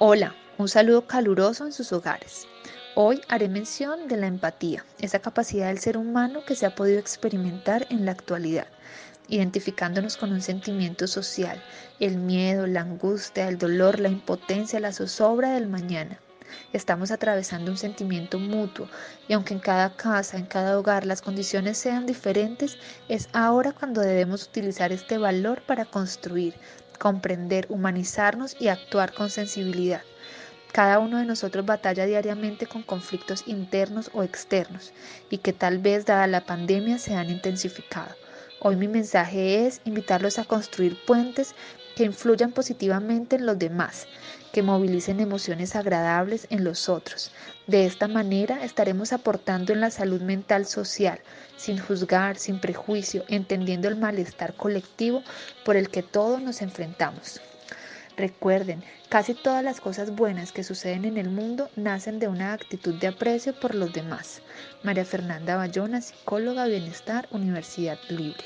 Hola, un saludo caluroso en sus hogares. Hoy haré mención de la empatía, esa capacidad del ser humano que se ha podido experimentar en la actualidad, identificándonos con un sentimiento social, el miedo, la angustia, el dolor, la impotencia, la zozobra del mañana. Estamos atravesando un sentimiento mutuo y aunque en cada casa, en cada hogar las condiciones sean diferentes, es ahora cuando debemos utilizar este valor para construir, comprender, humanizarnos y actuar con sensibilidad. Cada uno de nosotros batalla diariamente con conflictos internos o externos y que tal vez dada la pandemia se han intensificado. Hoy mi mensaje es invitarlos a construir puentes que influyan positivamente en los demás, que movilicen emociones agradables en los otros. De esta manera estaremos aportando en la salud mental social, sin juzgar, sin prejuicio, entendiendo el malestar colectivo por el que todos nos enfrentamos. Recuerden, casi todas las cosas buenas que suceden en el mundo nacen de una actitud de aprecio por los demás. María Fernanda Bayona, psicóloga Bienestar, Universidad Libre.